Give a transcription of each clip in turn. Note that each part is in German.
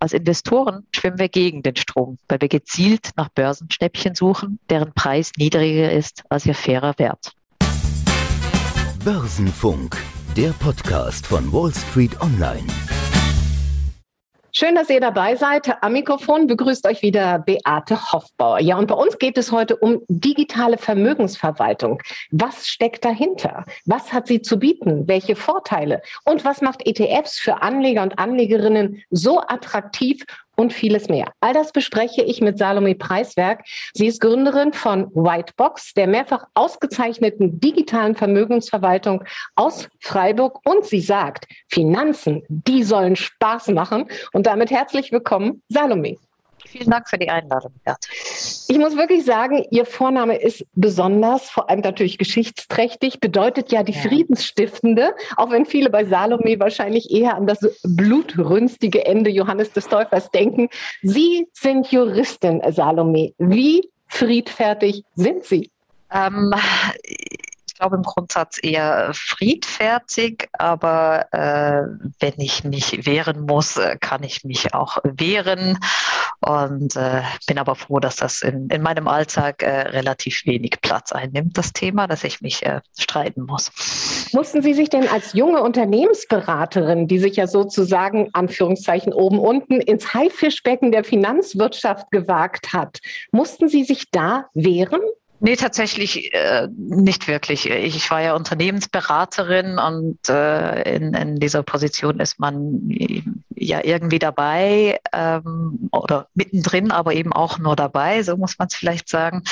als Investoren schwimmen wir gegen den Strom, weil wir gezielt nach Börsenschnäppchen suchen, deren Preis niedriger ist als ihr fairer Wert. Börsenfunk, der Podcast von Wall Street Online. Schön, dass ihr dabei seid. Am Mikrofon begrüßt euch wieder Beate Hoffbauer. Ja, und bei uns geht es heute um digitale Vermögensverwaltung. Was steckt dahinter? Was hat sie zu bieten? Welche Vorteile? Und was macht ETFs für Anleger und Anlegerinnen so attraktiv und vieles mehr. All das bespreche ich mit Salome Preiswerk. Sie ist Gründerin von Whitebox, der mehrfach ausgezeichneten digitalen Vermögensverwaltung aus Freiburg. Und sie sagt, Finanzen, die sollen Spaß machen. Und damit herzlich willkommen, Salome. Vielen Dank für die Einladung, Bert. Ich muss wirklich sagen, Ihr Vorname ist besonders, vor allem natürlich geschichtsträchtig, bedeutet ja die ja. Friedensstiftende, auch wenn viele bei Salome wahrscheinlich eher an das blutrünstige Ende Johannes des Täufers denken. Sie sind Juristin, Salome. Wie friedfertig sind Sie? Ähm, glaube im Grundsatz eher friedfertig, aber äh, wenn ich mich wehren muss, äh, kann ich mich auch wehren und äh, bin aber froh, dass das in, in meinem Alltag äh, relativ wenig Platz einnimmt, das Thema, dass ich mich äh, streiten muss. Mussten Sie sich denn als junge Unternehmensberaterin, die sich ja sozusagen Anführungszeichen oben unten ins Haifischbecken der Finanzwirtschaft gewagt hat, mussten Sie sich da wehren? Nee, tatsächlich äh, nicht wirklich. Ich war ja Unternehmensberaterin und äh, in, in dieser Position ist man ja irgendwie dabei ähm, oder mittendrin, aber eben auch nur dabei, so muss man es vielleicht sagen.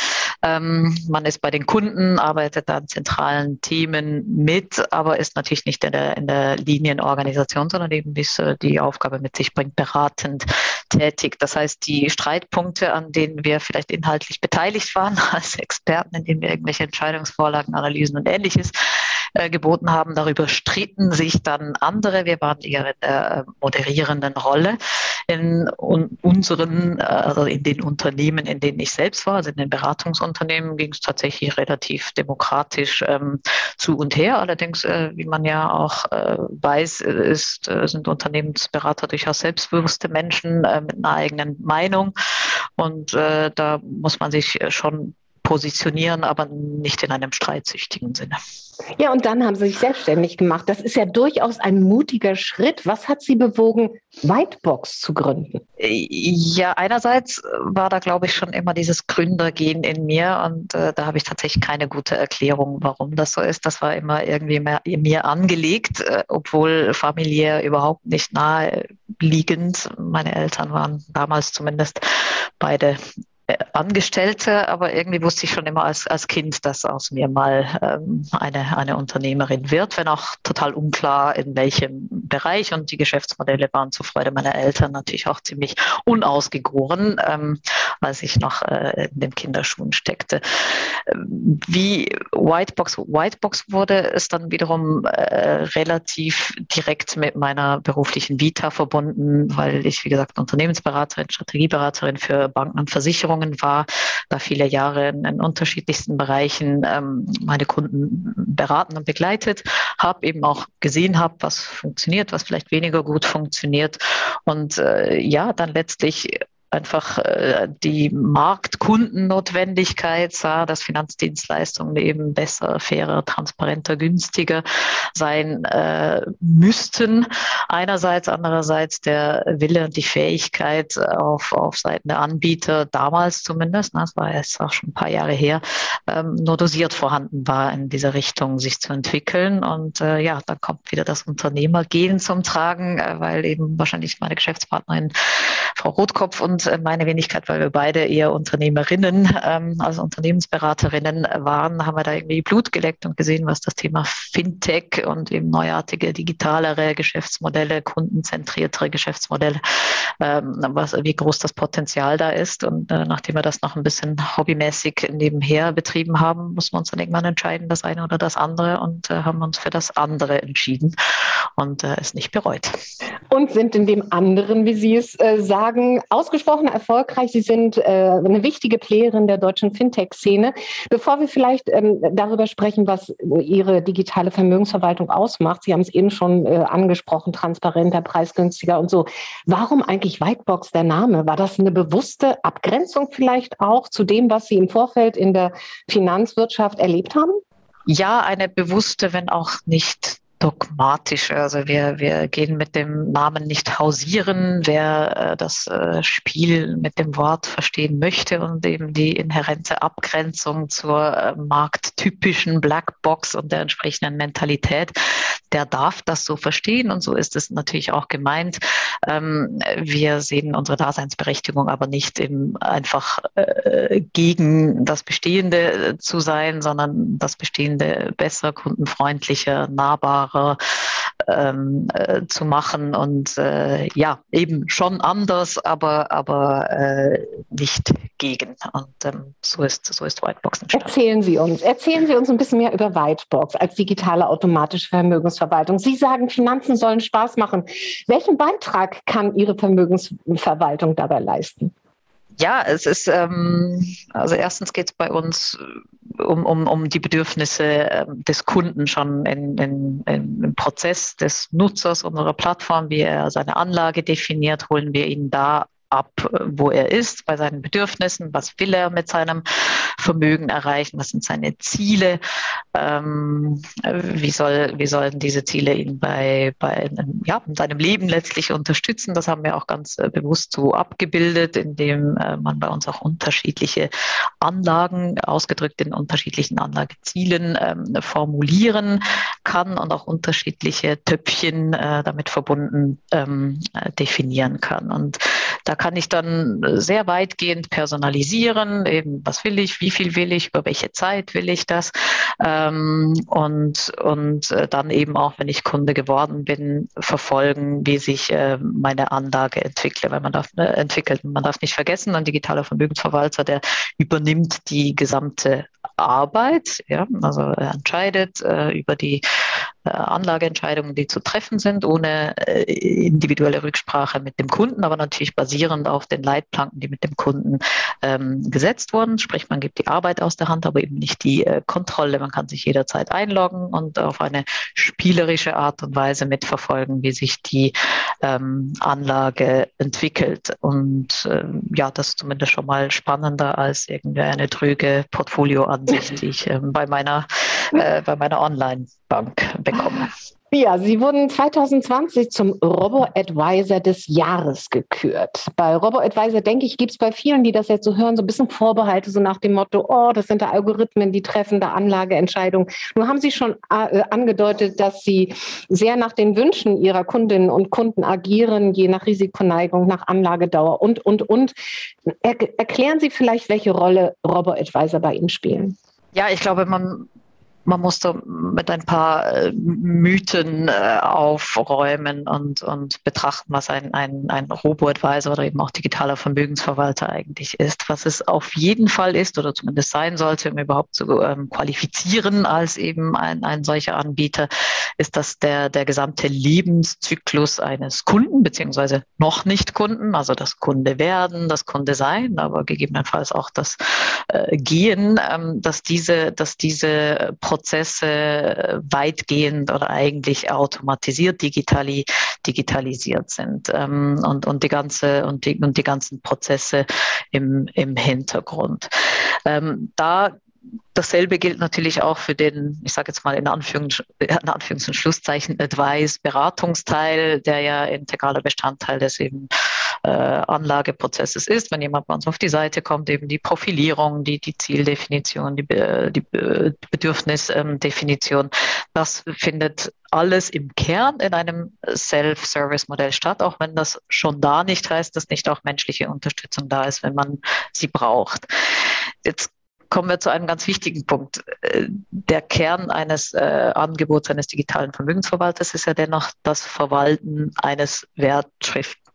Ähm, man ist bei den Kunden, arbeitet an zentralen Themen mit, aber ist natürlich nicht in der, in der Linienorganisation, sondern eben bis äh, die Aufgabe mit sich bringt, beratend tätig. Das heißt, die Streitpunkte, an denen wir vielleicht inhaltlich beteiligt waren als Experten, indem wir irgendwelche Entscheidungsvorlagen, Analysen und ähnliches äh, geboten haben, darüber stritten sich dann andere. Wir waren eher in der äh, moderierenden Rolle in unseren, äh, also in den Unternehmen, in denen ich selbst war, also in den Beratungsunternehmen, ging es tatsächlich relativ demokratisch ähm, zu und her. Allerdings, äh, wie man ja auch äh, weiß, ist, äh, sind Unternehmensberater durchaus selbstbewusste Menschen mit einer eigenen Meinung. Und da muss man sich schon positionieren, aber nicht in einem streitsüchtigen Sinne. Ja, und dann haben Sie sich selbstständig gemacht. Das ist ja durchaus ein mutiger Schritt. Was hat Sie bewogen, Whitebox zu gründen? Ja, einerseits war da, glaube ich, schon immer dieses Gründergehen in mir und äh, da habe ich tatsächlich keine gute Erklärung, warum das so ist. Das war immer irgendwie mehr, in mir angelegt, äh, obwohl familiär überhaupt nicht nahe liegend. Meine Eltern waren damals zumindest beide Angestellte, aber irgendwie wusste ich schon immer als, als Kind, dass aus mir mal ähm, eine, eine Unternehmerin wird, wenn auch total unklar in welchem Bereich. Und die Geschäftsmodelle waren zur Freude meiner Eltern natürlich auch ziemlich unausgegoren, ähm, als ich noch äh, in den Kinderschuhen steckte. Wie Whitebox Whitebox wurde, ist dann wiederum äh, relativ direkt mit meiner beruflichen Vita verbunden, weil ich, wie gesagt, Unternehmensberaterin, Strategieberaterin für Banken und Versicherungen Erfahrungen war, da viele Jahre in, in unterschiedlichsten Bereichen ähm, meine Kunden beraten und begleitet, habe eben auch gesehen, habe, was funktioniert, was vielleicht weniger gut funktioniert. Und äh, ja, dann letztlich einfach äh, die Marktkundennotwendigkeit sah, dass Finanzdienstleistungen eben besser, fairer, transparenter, günstiger sein äh, müssten. Einerseits, andererseits der Wille und die Fähigkeit auf, auf Seiten der Anbieter, damals zumindest, das war jetzt auch schon ein paar Jahre her, ähm, nur dosiert vorhanden war, in dieser Richtung sich zu entwickeln. Und äh, ja, dann kommt wieder das Unternehmergehen zum Tragen, äh, weil eben wahrscheinlich meine Geschäftspartnerin Frau Rotkopf und äh, meine Wenigkeit, weil wir beide eher Unternehmerinnen, also Unternehmensberaterinnen waren, haben wir da irgendwie Blut geleckt und gesehen, was das Thema Fintech und eben neuartige, digitalere Geschäftsmodelle, kundenzentriertere Geschäftsmodelle, ähm, was, wie groß das Potenzial da ist. Und äh, nachdem wir das noch ein bisschen hobbymäßig nebenher betrieben haben, muss man uns dann irgendwann entscheiden, das eine oder das andere und äh, haben uns für das andere entschieden und es nicht bereut. Und sind in dem anderen, wie Sie es sagen, sagen, ausgesprochen erfolgreich. Sie sind äh, eine wichtige Playerin der deutschen Fintech-Szene. Bevor wir vielleicht ähm, darüber sprechen, was Ihre digitale Vermögensverwaltung ausmacht, Sie haben es eben schon äh, angesprochen, transparenter, preisgünstiger und so. Warum eigentlich Whitebox der Name? War das eine bewusste Abgrenzung vielleicht auch zu dem, was Sie im Vorfeld in der Finanzwirtschaft erlebt haben? Ja, eine bewusste, wenn auch nicht dogmatisch. Also wir, wir gehen mit dem Namen nicht hausieren. Wer äh, das äh, Spiel mit dem Wort verstehen möchte und eben die inhärente Abgrenzung zur äh, markttypischen Blackbox und der entsprechenden Mentalität, der darf das so verstehen und so ist es natürlich auch gemeint. Ähm, wir sehen unsere Daseinsberechtigung aber nicht eben einfach äh, gegen das Bestehende zu sein, sondern das Bestehende besser, kundenfreundlicher, nahbarer ähm, äh, zu machen und äh, ja, eben schon anders, aber, aber äh, nicht gegen. Und ähm, so, ist, so ist Whitebox entstanden. Erzählen Sie uns, erzählen Sie uns ein bisschen mehr über Whitebox als digitale automatische Vermögensverwaltung. Sie sagen, Finanzen sollen Spaß machen. Welchen Beitrag kann Ihre Vermögensverwaltung dabei leisten? Ja, es ist, ähm, also erstens geht es bei uns um, um, um die Bedürfnisse ähm, des Kunden schon in, in, in, im Prozess des Nutzers unserer Plattform, wie er seine Anlage definiert, holen wir ihn da ab, wo er ist, bei seinen Bedürfnissen, was will er mit seinem Vermögen erreichen, was sind seine Ziele, ähm, wie, soll, wie sollen diese Ziele ihn bei, bei ja, in seinem Leben letztlich unterstützen. Das haben wir auch ganz äh, bewusst so abgebildet, indem äh, man bei uns auch unterschiedliche Anlagen, ausgedrückt in unterschiedlichen Anlagezielen, ähm, formulieren kann und auch unterschiedliche Töpfchen äh, damit verbunden ähm, äh, definieren kann. Und da kann ich dann sehr weitgehend personalisieren, eben was will ich, wie viel will ich, über welche Zeit will ich das ähm, und, und äh, dann eben auch, wenn ich Kunde geworden bin, verfolgen, wie sich äh, meine Anlage entwickelt, weil man darf äh, entwickelt. Man darf nicht vergessen, ein digitaler Vermögensverwalter, der übernimmt die gesamte Arbeit, ja, also er entscheidet äh, über die äh, Anlageentscheidungen, die zu treffen sind, ohne äh, individuelle Rücksprache mit dem Kunden, aber natürlich basierend auf den Leitplanken, die mit dem Kunden ähm, gesetzt wurden. Sprich, man gibt die Arbeit aus der Hand, aber eben nicht die äh, Kontrolle. Man kann sich jederzeit einloggen und auf eine spielerische Art und Weise mitverfolgen, wie sich die ähm, Anlage entwickelt. Und ähm, ja, das ist zumindest schon mal spannender als irgendwie eine trüge Portfolioansicht, die ich ähm, bei meiner, äh, bei meiner Online-Bank bekomme. Ja, Sie wurden 2020 zum Robo-Advisor des Jahres gekürt. Bei Robo-Advisor, denke ich, gibt es bei vielen, die das jetzt so hören, so ein bisschen Vorbehalte, so nach dem Motto, oh, das sind da Algorithmen, die treffen da Anlageentscheidungen. Nur haben Sie schon äh, angedeutet, dass Sie sehr nach den Wünschen Ihrer Kundinnen und Kunden agieren, je nach Risikoneigung, nach Anlagedauer und, und, und. Er erklären Sie vielleicht, welche Rolle Robo-Advisor bei Ihnen spielen. Ja, ich glaube, man man musste mit ein paar äh, Mythen äh, aufräumen und, und betrachten, was ein, ein, ein Robo-Advisor oder eben auch digitaler Vermögensverwalter eigentlich ist. Was es auf jeden Fall ist oder zumindest sein sollte, um überhaupt zu ähm, qualifizieren als eben ein, ein solcher Anbieter, ist, dass der, der gesamte Lebenszyklus eines Kunden beziehungsweise noch nicht Kunden, also das Kunde werden, das Kunde sein, aber gegebenenfalls auch das äh, Gehen, ähm, dass diese, dass diese Prozesse Prozesse weitgehend oder eigentlich automatisiert, digitali digitalisiert sind ähm, und, und, die ganze, und, die, und die ganzen Prozesse im, im Hintergrund. Ähm, da Dasselbe gilt natürlich auch für den, ich sage jetzt mal in, Anführungs in Anführungs- und Schlusszeichen, Advice, Beratungsteil, der ja integraler Bestandteil des eben äh, Anlageprozesses ist. Wenn jemand bei uns auf die Seite kommt, eben die Profilierung, die, die Zieldefinition, die, die Bedürfnisdefinition, das findet alles im Kern in einem Self-Service-Modell statt, auch wenn das schon da nicht heißt, dass nicht auch menschliche Unterstützung da ist, wenn man sie braucht. Jetzt kommen wir zu einem ganz wichtigen Punkt. Äh, der Kern eines äh, Angebots eines digitalen Vermögensverwalters ist ja dennoch das Verwalten eines Wertschriftportfolios,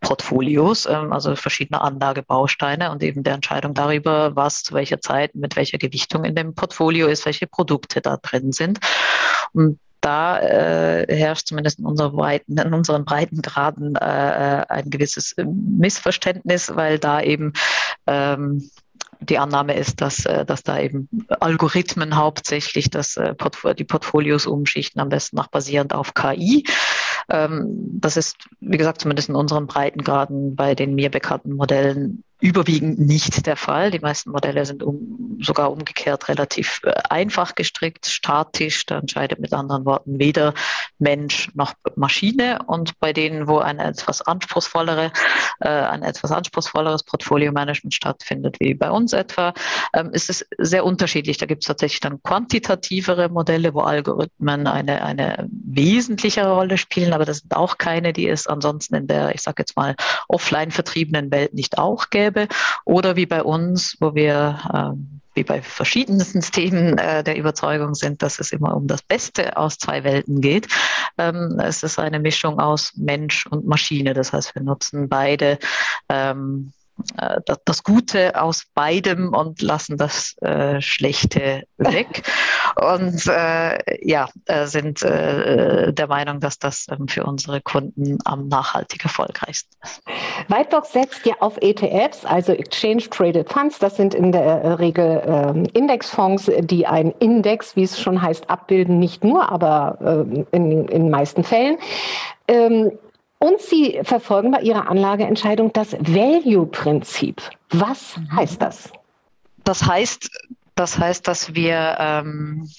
ähm, also verschiedene Anlagebausteine und eben der Entscheidung darüber, was zu welcher Zeit mit welcher Gewichtung in dem Portfolio ist, welche Produkte da drin sind. Und da äh, herrscht zumindest in, unserer Breiten, in unseren Breitengraden äh, äh ein gewisses Missverständnis, weil da eben ähm, die Annahme ist, dass, äh, dass da eben Algorithmen hauptsächlich das, äh, die Portfolios umschichten, am besten noch basierend auf KI. Ähm, das ist, wie gesagt, zumindest in unseren Breitengraden bei den mir bekannten Modellen überwiegend nicht der Fall. Die meisten Modelle sind um, sogar umgekehrt relativ äh, einfach gestrickt, statisch. Da entscheidet mit anderen Worten weder Mensch noch Maschine. Und bei denen, wo eine etwas anspruchsvollere, äh, ein etwas anspruchsvolleres Portfolio-Management stattfindet, wie bei uns etwa, ähm, ist es sehr unterschiedlich. Da gibt es tatsächlich dann quantitativere Modelle, wo Algorithmen eine, eine wesentlichere Rolle spielen, aber das sind auch keine, die es ansonsten in der, ich sage jetzt mal, offline vertriebenen Welt nicht auch gäbe gäbe. Oder wie bei uns, wo wir ähm, wie bei verschiedensten Themen äh, der Überzeugung sind, dass es immer um das Beste aus zwei Welten geht. Ähm, es ist eine Mischung aus Mensch und Maschine. Das heißt, wir nutzen beide ähm, äh, das Gute aus beidem und lassen das äh, Schlechte weg. Und äh, ja, äh, sind äh, der Meinung, dass das ähm, für unsere Kunden am nachhaltig erfolgreichsten ist. Whitebox setzt ja auf ETFs, also Exchange Traded Funds. Das sind in der Regel ähm, Indexfonds, die einen Index, wie es schon heißt, abbilden. Nicht nur, aber ähm, in, in den meisten Fällen. Ähm, und Sie verfolgen bei Ihrer Anlageentscheidung das Value-Prinzip. Was heißt das? Das heißt, das heißt, dass wir ähm,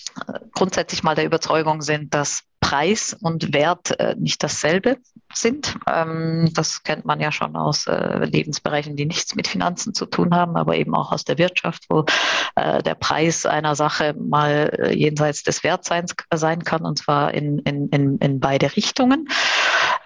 grundsätzlich mal der Überzeugung sind, dass Preis und Wert äh, nicht dasselbe sind. Ähm, das kennt man ja schon aus äh, Lebensbereichen, die nichts mit Finanzen zu tun haben, aber eben auch aus der Wirtschaft, wo äh, der Preis einer Sache mal äh, jenseits des Wertseins sein kann, und zwar in, in, in, in beide Richtungen.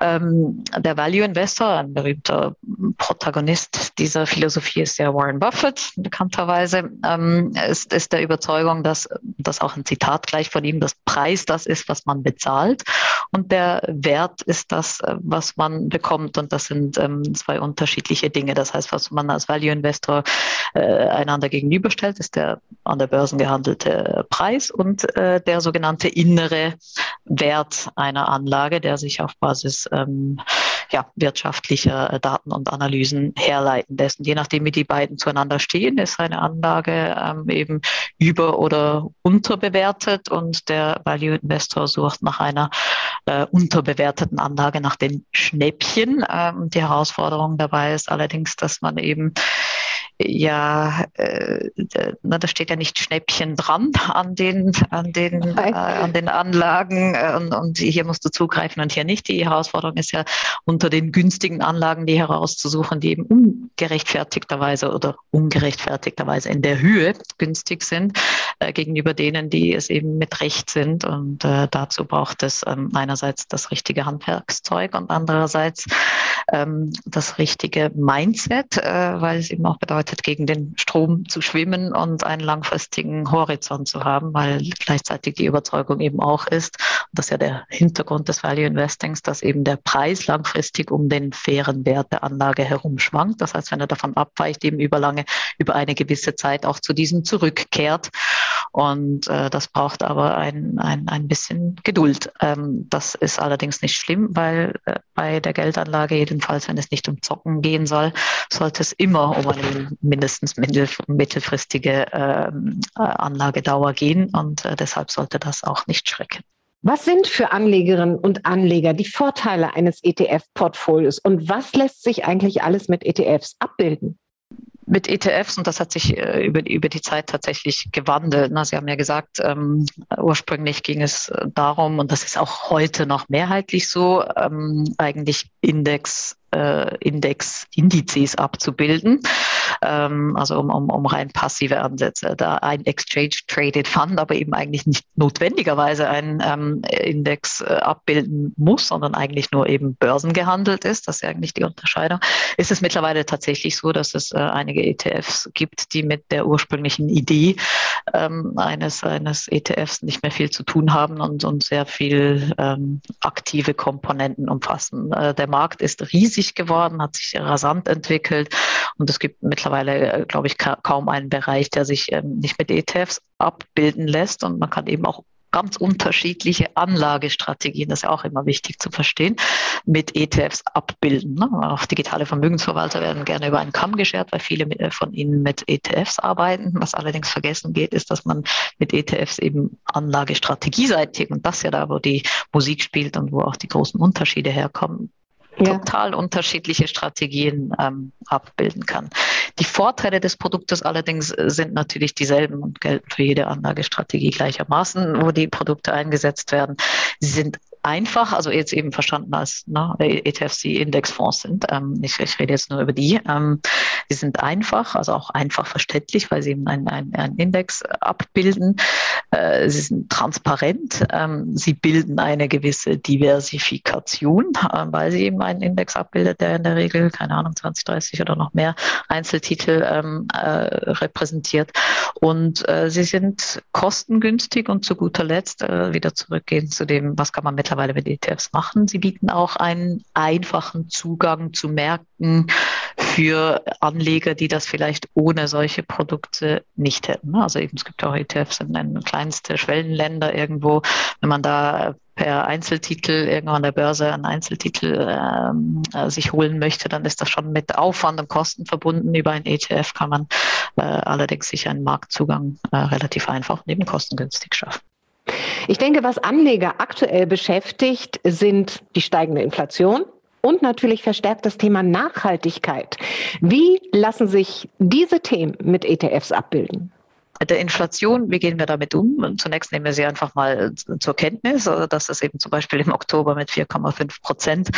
Ähm, der Value Investor, ein berühmter Protagonist dieser Philosophie ist ja Warren Buffett, bekannterweise, ähm, ist, ist der Überzeugung, dass das auch ein Zitat gleich von ihm, das Preis das ist, was man bezahlt. Und der Wert ist das, äh, was man bekommt. Und das sind ähm, zwei unterschiedliche Dinge. Das heißt, was man als Value Investor äh, einander gegenüberstellt, ist der an der Börse gehandelte Preis und äh, der sogenannte innere Wert einer Anlage, der sich auf Basis ähm, ja, wirtschaftlicher äh, Daten und Analysen herleiten lässt. Und je nachdem, wie die beiden zueinander stehen, ist eine Anlage ähm, eben über- oder unterbewertet und der Value Investor sucht nach einer äh, unterbewerteten Anlage, nach den Schnäppchen. Ähm, die Herausforderung dabei ist allerdings, dass man eben ja, äh, na, da steht ja nicht Schnäppchen dran an den, an den, äh, an den Anlagen äh, und, und, hier musst du zugreifen und hier nicht. Die Herausforderung ist ja unter den günstigen Anlagen die herauszusuchen, die eben ungerechtfertigterweise oder ungerechtfertigterweise in der Höhe günstig sind äh, gegenüber denen, die es eben mit Recht sind. Und äh, dazu braucht es ähm, einerseits das richtige Handwerkszeug und andererseits ähm, das richtige Mindset, äh, weil es eben auch bedeutet, gegen den Strom zu schwimmen und einen langfristigen Horizont zu haben, weil gleichzeitig die Überzeugung eben auch ist, und das ist ja der Hintergrund des Value Investings, dass eben der Preis langfristig um den fairen Wert der Anlage herum schwankt. Das heißt, wenn er davon abweicht, eben über lange, über eine gewisse Zeit auch zu diesem zurückkehrt. Und äh, das braucht aber ein, ein, ein bisschen Geduld. Ähm, das ist allerdings nicht schlimm, weil äh, bei der Geldanlage, jedenfalls wenn es nicht um Zocken gehen soll, sollte es immer um eine mindestens mittel, mittelfristige ähm, äh, Anlagedauer gehen. Und äh, deshalb sollte das auch nicht schrecken. Was sind für Anlegerinnen und Anleger die Vorteile eines ETF-Portfolios und was lässt sich eigentlich alles mit ETFs abbilden? Mit ETFs, und das hat sich äh, über, über die Zeit tatsächlich gewandelt. Na, Sie haben ja gesagt, ähm, ursprünglich ging es darum, und das ist auch heute noch mehrheitlich so, ähm, eigentlich Index äh, Index, Indizes abzubilden, ähm, also um, um, um rein passive Ansätze. Da ein Exchange-Traded Fund aber eben eigentlich nicht notwendigerweise einen ähm, Index äh, abbilden muss, sondern eigentlich nur eben börsengehandelt ist, das ist ja eigentlich die Unterscheidung, ist es mittlerweile tatsächlich so, dass es äh, einige ETFs gibt, die mit der ursprünglichen Idee ähm, eines, eines ETFs nicht mehr viel zu tun haben und, und sehr viel ähm, aktive Komponenten umfassen. Äh, der Markt ist riesig geworden, hat sich rasant entwickelt und es gibt mittlerweile, äh, glaube ich, ka kaum einen Bereich, der sich ähm, nicht mit ETFs abbilden lässt und man kann eben auch ganz unterschiedliche Anlagestrategien, das ist ja auch immer wichtig zu verstehen, mit ETFs abbilden. Ne? Auch digitale Vermögensverwalter werden gerne über einen Kamm geschert, weil viele von ihnen mit ETFs arbeiten. Was allerdings vergessen geht, ist, dass man mit ETFs eben anlagestrategieseitig, und das ja da, wo die Musik spielt und wo auch die großen Unterschiede herkommen, ja. total unterschiedliche Strategien ähm, abbilden kann. Die Vorteile des Produktes allerdings äh, sind natürlich dieselben und gelten für jede Anlagestrategie gleichermaßen, wo die Produkte eingesetzt werden. Sie sind einfach, also jetzt eben verstanden als ne, ETFs, die Indexfonds sind. Ähm, ich, ich, rede jetzt nur über die. Ähm, sie sind einfach, also auch einfach verständlich, weil sie eben einen, einen, Index abbilden. Äh, sie sind transparent. Ähm, sie bilden eine gewisse Diversifikation, äh, weil sie eben einen Index abbildet, der in der Regel, keine Ahnung, 20, 30 oder noch mehr Einzeltitel ähm, äh, repräsentiert. Und äh, sie sind kostengünstig und zu guter Letzt äh, wieder zurückgehen zu dem, was kann man mittlerweile mittlerweile mit ETFs machen. Sie bieten auch einen einfachen Zugang zu Märkten für Anleger, die das vielleicht ohne solche Produkte nicht hätten. Also eben, es gibt auch ETFs in, in kleinste Schwellenländer irgendwo. Wenn man da per Einzeltitel irgendwo an der Börse einen Einzeltitel ähm, äh, sich holen möchte, dann ist das schon mit Aufwand und Kosten verbunden. Über ein ETF kann man äh, allerdings sich einen Marktzugang äh, relativ einfach und eben kostengünstig schaffen. Ich denke, was Anleger aktuell beschäftigt, sind die steigende Inflation, und natürlich verstärkt das Thema Nachhaltigkeit. Wie lassen sich diese Themen mit ETFs abbilden? der Inflation, wie gehen wir damit um? Zunächst nehmen wir sie einfach mal zur Kenntnis, also dass es eben zum Beispiel im Oktober mit 4,5 Prozent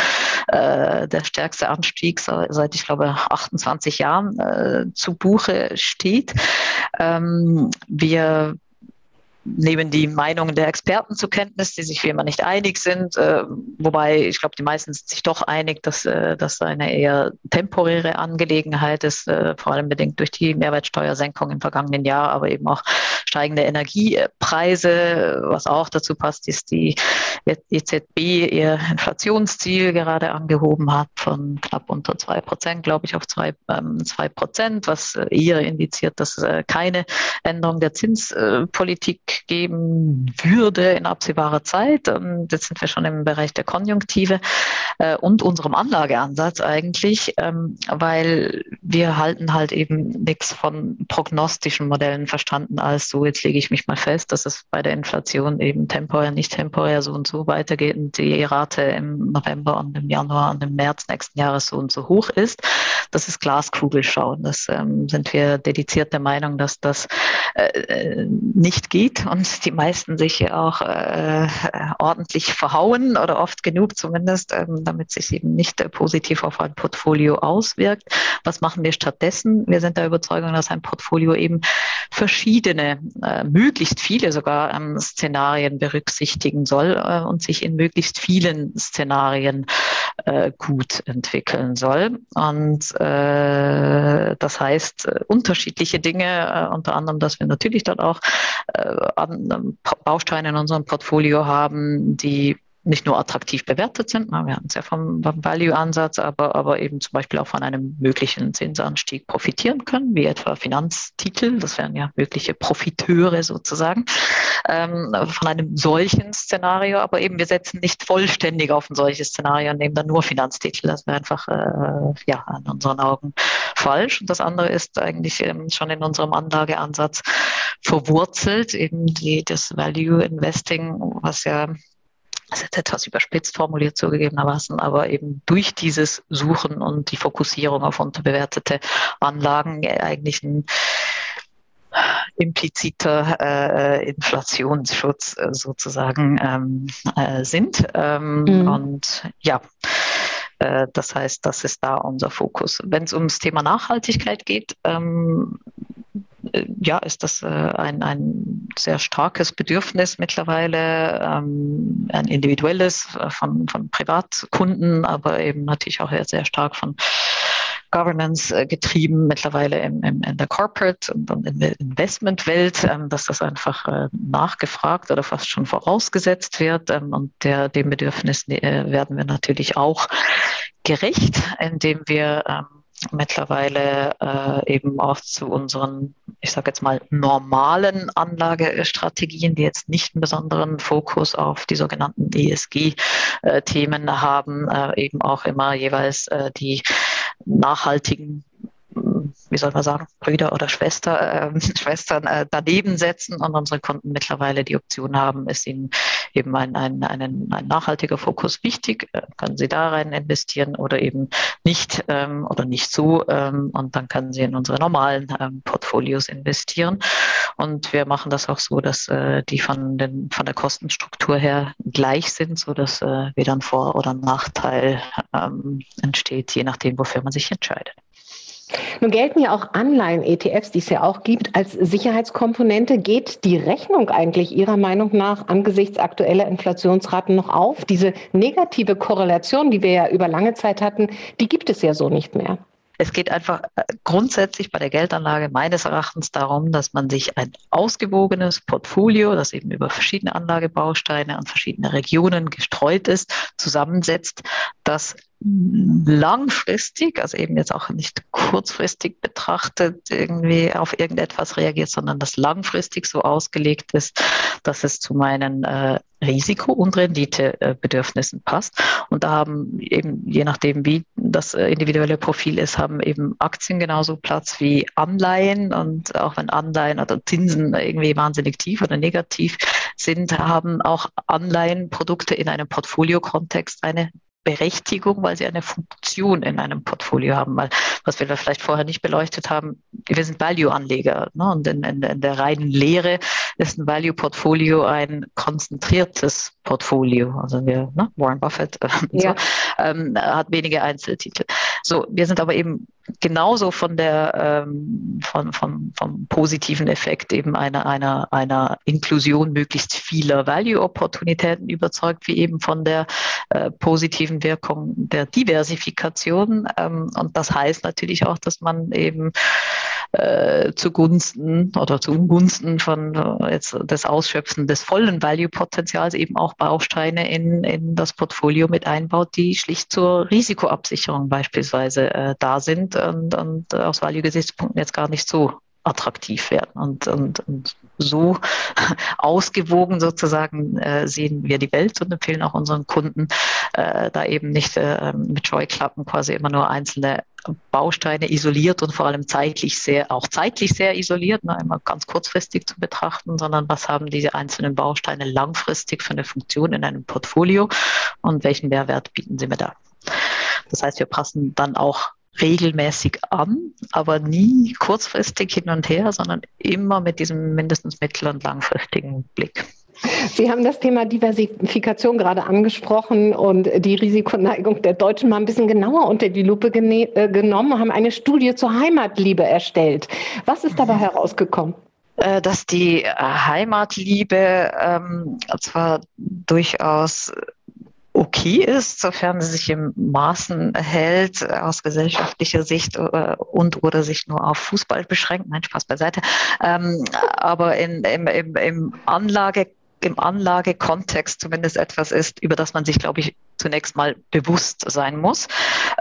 äh, der stärkste Anstieg seit, ich glaube, 28 Jahren äh, zu Buche steht. Ähm, wir nehmen die Meinungen der Experten zur Kenntnis, die sich wie immer nicht einig sind, äh, wobei ich glaube, die meisten sind sich doch einig, dass äh, das eine eher temporäre Angelegenheit ist, äh, vor allem bedingt durch die Mehrwertsteuersenkung im vergangenen Jahr, aber eben auch steigende Energiepreise. Was auch dazu passt, ist die EZB ihr Inflationsziel gerade angehoben hat von knapp unter zwei Prozent, glaube ich, auf zwei, ähm, zwei Prozent, was eher indiziert, dass äh, keine Änderung der Zinspolitik geben würde in absehbarer Zeit. Und jetzt sind wir schon im Bereich der Konjunktive äh, und unserem Anlageansatz eigentlich, ähm, weil wir halten halt eben nichts von prognostischen Modellen verstanden als so, jetzt lege ich mich mal fest, dass es bei der Inflation eben temporär, nicht temporär so und so weitergeht und die Rate im November und im Januar und im März nächsten Jahres so und so hoch ist. Das ist Glaskugelschauen. Das ähm, sind wir dediziert der Meinung, dass das äh, äh nicht geht und die meisten sich auch äh, ordentlich verhauen oder oft genug zumindest, ähm, damit sich eben nicht äh, positiv auf ein Portfolio auswirkt. Was machen wir stattdessen? Wir sind der Überzeugung, dass ein Portfolio eben verschiedene, äh, möglichst viele sogar ähm, Szenarien berücksichtigen soll äh, und sich in möglichst vielen Szenarien äh, gut entwickeln soll. Und äh, das heißt äh, unterschiedliche Dinge, äh, unter anderem, dass wir natürlich dann auch äh, Bausteine in unserem Portfolio haben, die nicht nur attraktiv bewertet sind, wir hatten es ja vom, Value-Ansatz, aber, aber eben zum Beispiel auch von einem möglichen Zinsanstieg profitieren können, wie etwa Finanztitel, das wären ja mögliche Profiteure sozusagen, ähm, von einem solchen Szenario, aber eben wir setzen nicht vollständig auf ein solches Szenario und nehmen dann nur Finanztitel, das wäre einfach äh, ja, in unseren Augen falsch. Und das andere ist eigentlich ähm, schon in unserem Anlageansatz verwurzelt, eben die, das Value Investing, was ja das ist jetzt etwas überspitzt formuliert zugegebenermaßen, aber eben durch dieses Suchen und die Fokussierung auf unterbewertete Anlagen eigentlich ein impliziter äh, Inflationsschutz äh, sozusagen ähm, äh, sind. Ähm, mhm. Und ja, äh, das heißt, das ist da unser Fokus. Wenn es ums Thema Nachhaltigkeit geht, ähm, äh, ja, ist das äh, ein, ein sehr starkes Bedürfnis mittlerweile, ähm, ein individuelles äh, von, von Privatkunden, aber eben natürlich auch sehr stark von Governance getrieben, mittlerweile im, im, in der Corporate und, und in der Investmentwelt, ähm, dass das einfach äh, nachgefragt oder fast schon vorausgesetzt wird. Ähm, und der, dem Bedürfnis äh, werden wir natürlich auch gerecht, indem wir mittlerweile äh, eben auch zu unseren, ich sage jetzt mal, normalen Anlagestrategien, die jetzt nicht einen besonderen Fokus auf die sogenannten ESG-Themen haben, äh, eben auch immer jeweils äh, die nachhaltigen wie soll man sagen, Brüder oder Schwester, äh, Schwestern äh, daneben setzen und unsere Kunden mittlerweile die Option haben, ist ihnen eben ein, ein, ein, ein nachhaltiger Fokus wichtig, äh, können sie da rein investieren oder eben nicht ähm, oder nicht so ähm, und dann können sie in unsere normalen ähm, Portfolios investieren. Und wir machen das auch so, dass äh, die von, den, von der Kostenstruktur her gleich sind, so dass äh, weder ein Vor- oder Nachteil ähm, entsteht, je nachdem, wofür man sich entscheidet. Nun gelten ja auch Anleihen-ETFs, die es ja auch gibt, als Sicherheitskomponente. Geht die Rechnung eigentlich Ihrer Meinung nach angesichts aktueller Inflationsraten noch auf? Diese negative Korrelation, die wir ja über lange Zeit hatten, die gibt es ja so nicht mehr. Es geht einfach äh, grundsätzlich bei der Geldanlage meines Erachtens darum, dass man sich ein ausgewogenes Portfolio, das eben über verschiedene Anlagebausteine und verschiedene Regionen gestreut ist, zusammensetzt, das langfristig, also eben jetzt auch nicht kurzfristig betrachtet, irgendwie auf irgendetwas reagiert, sondern das langfristig so ausgelegt ist, dass es zu meinen äh, Risiko- und Renditebedürfnissen passt. Und da haben eben, je nachdem, wie das äh, individuelle Profil ist, haben eben Aktien genauso Platz wie Anleihen. Und auch wenn Anleihen oder Zinsen irgendwie wahnsinnig tief oder negativ sind, haben auch Anleihenprodukte in einem Portfolio-Kontext eine Berechtigung, weil sie eine Funktion in einem Portfolio haben. Weil, was wir vielleicht vorher nicht beleuchtet haben, wir sind Value-Anleger. Ne? Und in, in, in, der reinen Lehre ist ein Value-Portfolio ein konzentriertes Portfolio. Also wir, ne? Warren Buffett äh, ja. so, ähm, hat wenige Einzeltitel. So, wir sind aber eben genauso von der ähm, von, von, vom positiven Effekt eben einer, einer, einer Inklusion möglichst vieler Value-Opportunitäten überzeugt, wie eben von der äh, positiven Wirkung der Diversifikation. Ähm, und das heißt natürlich auch, dass man eben äh, zugunsten oder zu Ungunsten von äh, jetzt des Ausschöpfen des vollen Value-Potenzials eben auch Bausteine in, in das Portfolio mit einbaut, die schlicht zur Risikoabsicherung beispielsweise äh, da sind und, und aus Value-Gesichtspunkten jetzt gar nicht so attraktiv werden. Und, und, und so ausgewogen sozusagen äh, sehen wir die Welt und empfehlen auch unseren Kunden, äh, da eben nicht äh, mit Scheuklappen quasi immer nur einzelne Bausteine isoliert und vor allem zeitlich sehr, auch zeitlich sehr isoliert, ne, immer ganz kurzfristig zu betrachten, sondern was haben diese einzelnen Bausteine langfristig für eine Funktion in einem Portfolio und welchen Mehrwert bieten sie mir da. Das heißt, wir passen dann auch regelmäßig an, aber nie kurzfristig hin und her, sondern immer mit diesem mindestens mittel- und langfristigen Blick. Sie haben das Thema Diversifikation gerade angesprochen und die Risikoneigung der Deutschen mal ein bisschen genauer unter die Lupe äh, genommen, haben eine Studie zur Heimatliebe erstellt. Was ist dabei herausgekommen? Äh, dass die Heimatliebe ähm, zwar durchaus okay ist, sofern sie sich im Maßen hält aus gesellschaftlicher Sicht äh, und oder sich nur auf Fußball beschränkt. Nein, Spaß beiseite. Ähm, aber in, im, im, im Anlage im Anlagekontext zumindest etwas ist, über das man sich, glaube ich, zunächst mal bewusst sein muss,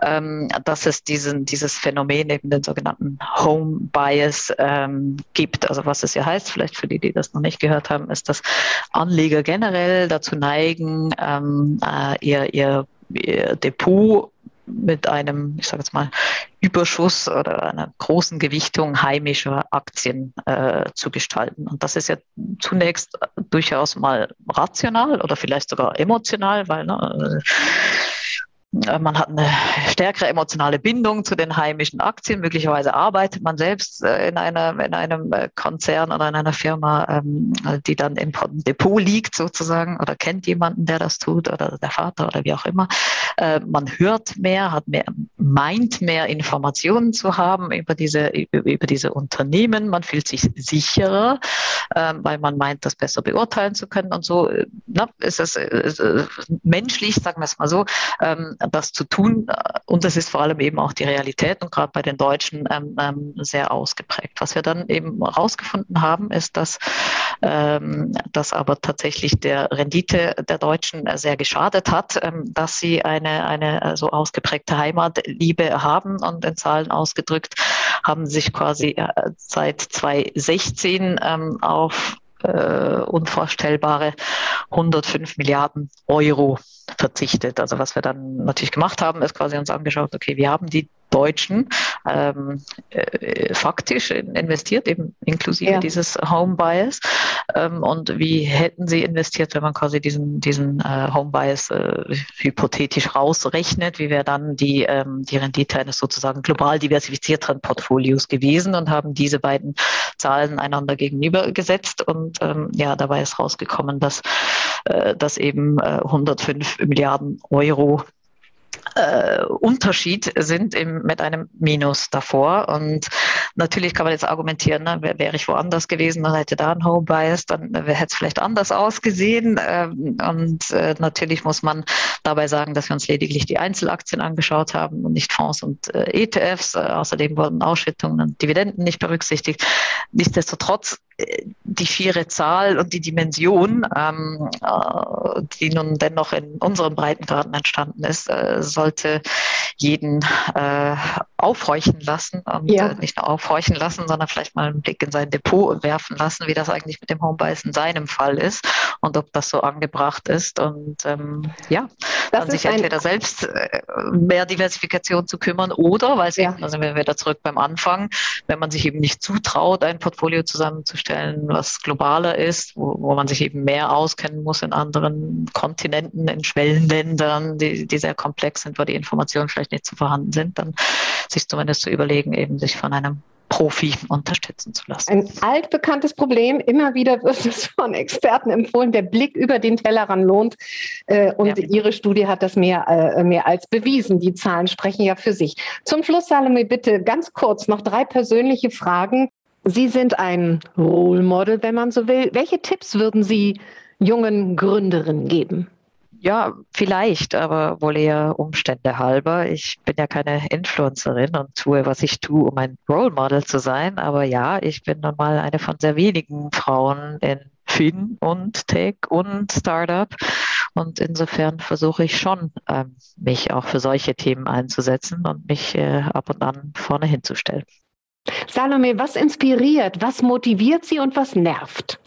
ähm, dass es diesen, dieses Phänomen eben den sogenannten Home Bias ähm, gibt. Also was es ja heißt, vielleicht für die, die das noch nicht gehört haben, ist, dass Anleger generell dazu neigen, ähm, äh, ihr, ihr, ihr Depot mit einem, ich sage jetzt mal, Überschuss oder einer großen Gewichtung heimischer Aktien äh, zu gestalten. Und das ist ja zunächst durchaus mal rational oder vielleicht sogar emotional, weil ne, äh, man hat eine stärkere emotionale Bindung zu den heimischen Aktien. Möglicherweise arbeitet man selbst äh, in, einer, in einem äh, Konzern oder in einer Firma, ähm, die dann im Depot liegt sozusagen oder kennt jemanden, der das tut oder der Vater oder wie auch immer. Man hört mehr, hat mehr, meint mehr Informationen zu haben über diese, über diese Unternehmen. Man fühlt sich sicherer, ähm, weil man meint, das besser beurteilen zu können. Und so na, ist es menschlich, sagen wir es mal so, ähm, das zu tun. Und das ist vor allem eben auch die Realität und gerade bei den Deutschen ähm, ähm, sehr ausgeprägt. Was wir dann eben herausgefunden haben, ist, dass ähm, das aber tatsächlich der Rendite der Deutschen sehr geschadet hat, ähm, dass sie eine, eine so ausgeprägte Heimatliebe haben und in Zahlen ausgedrückt haben sich quasi äh, seit 2016 ähm, auf äh, unvorstellbare 105 Milliarden Euro verzichtet. Also was wir dann natürlich gemacht haben, ist quasi uns angeschaut, okay, wir haben die Deutschen ähm, äh, faktisch investiert, eben inklusive ja. dieses Home Bias. Ähm, und wie hätten sie investiert, wenn man quasi diesen, diesen äh, Home Bias äh, hypothetisch rausrechnet? Wie wäre dann die, ähm, die Rendite eines sozusagen global diversifizierteren Portfolios gewesen und haben diese beiden Zahlen einander gegenübergesetzt. Und ähm, ja, dabei ist rausgekommen, dass, dass eben äh, 105 Milliarden Euro äh, Unterschied sind im, mit einem Minus davor. Und natürlich kann man jetzt argumentieren, ne, wäre ich woanders gewesen, dann hätte da ein Home Bias, dann hätte es vielleicht anders ausgesehen. Ähm, und äh, natürlich muss man dabei sagen, dass wir uns lediglich die Einzelaktien angeschaut haben und nicht Fonds und äh, ETFs. Äh, außerdem wurden Ausschüttungen und Dividenden nicht berücksichtigt. Nichtsdestotrotz die schiere Zahl und die Dimension, ähm, äh, die nun dennoch in unseren Breitengraden entstanden ist, äh, sollte jeden äh, aufhorchen lassen und ja. äh, nicht nur aufhorchen lassen, sondern vielleicht mal einen Blick in sein Depot werfen lassen, wie das eigentlich mit dem Homebuys in seinem Fall ist und ob das so angebracht ist. Und ähm, ja, das dann sich entweder selbst äh, mehr Diversifikation zu kümmern oder, weil sie, ja. also wenn wir wieder zurück beim Anfang, wenn man sich eben nicht zutraut, ein Portfolio zusammenzustellen, was globaler ist, wo, wo man sich eben mehr auskennen muss in anderen Kontinenten, in Schwellenländern, die, die sehr komplex sind, wo die Informationen vielleicht nicht so vorhanden sind, dann sich zumindest zu überlegen, eben sich von einem Profi unterstützen zu lassen. Ein altbekanntes Problem, immer wieder wird es von Experten empfohlen, der Blick über den Tellerrand lohnt. Äh, und ja. Ihre Studie hat das mehr, äh, mehr als bewiesen. Die Zahlen sprechen ja für sich. Zum Schluss, Salome, bitte ganz kurz noch drei persönliche Fragen. Sie sind ein Role Model, wenn man so will. Welche Tipps würden Sie jungen Gründerinnen geben? Ja, vielleicht, aber wohl eher Umstände halber. Ich bin ja keine Influencerin und tue, was ich tue, um ein Role Model zu sein. Aber ja, ich bin nun mal eine von sehr wenigen Frauen in Fin und Tech und Startup. Und insofern versuche ich schon, ähm, mich auch für solche Themen einzusetzen und mich äh, ab und an vorne hinzustellen. Salome, was inspiriert, was motiviert Sie und was nervt?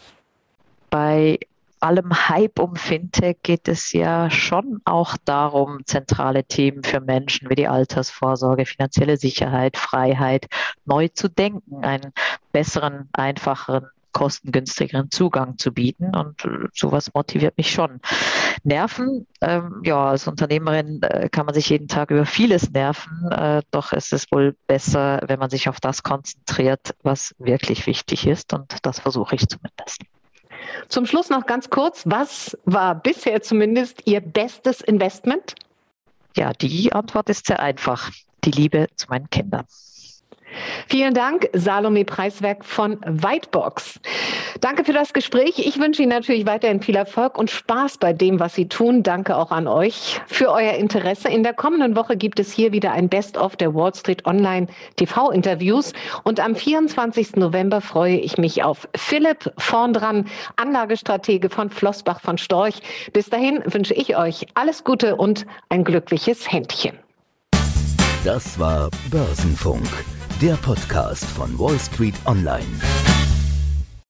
Bei allem Hype um Fintech geht es ja schon auch darum, zentrale Themen für Menschen wie die Altersvorsorge, finanzielle Sicherheit, Freiheit neu zu denken, einen besseren, einfacheren kostengünstigeren Zugang zu bieten und sowas motiviert mich schon. Nerven, ähm, ja, als Unternehmerin äh, kann man sich jeden Tag über vieles nerven, äh, doch es ist wohl besser, wenn man sich auf das konzentriert, was wirklich wichtig ist und das versuche ich zumindest. Zum Schluss noch ganz kurz, was war bisher zumindest Ihr bestes Investment? Ja, die Antwort ist sehr einfach. Die Liebe zu meinen Kindern. Vielen Dank, Salome Preiswerk von Whitebox. Danke für das Gespräch. Ich wünsche Ihnen natürlich weiterhin viel Erfolg und Spaß bei dem, was Sie tun. Danke auch an euch für euer Interesse. In der kommenden Woche gibt es hier wieder ein Best-of der Wall Street Online TV-Interviews. Und am 24. November freue ich mich auf Philipp vorn dran, Anlagestratege von Flossbach von Storch. Bis dahin wünsche ich euch alles Gute und ein glückliches Händchen. Das war Börsenfunk der Podcast von Wall Street Online.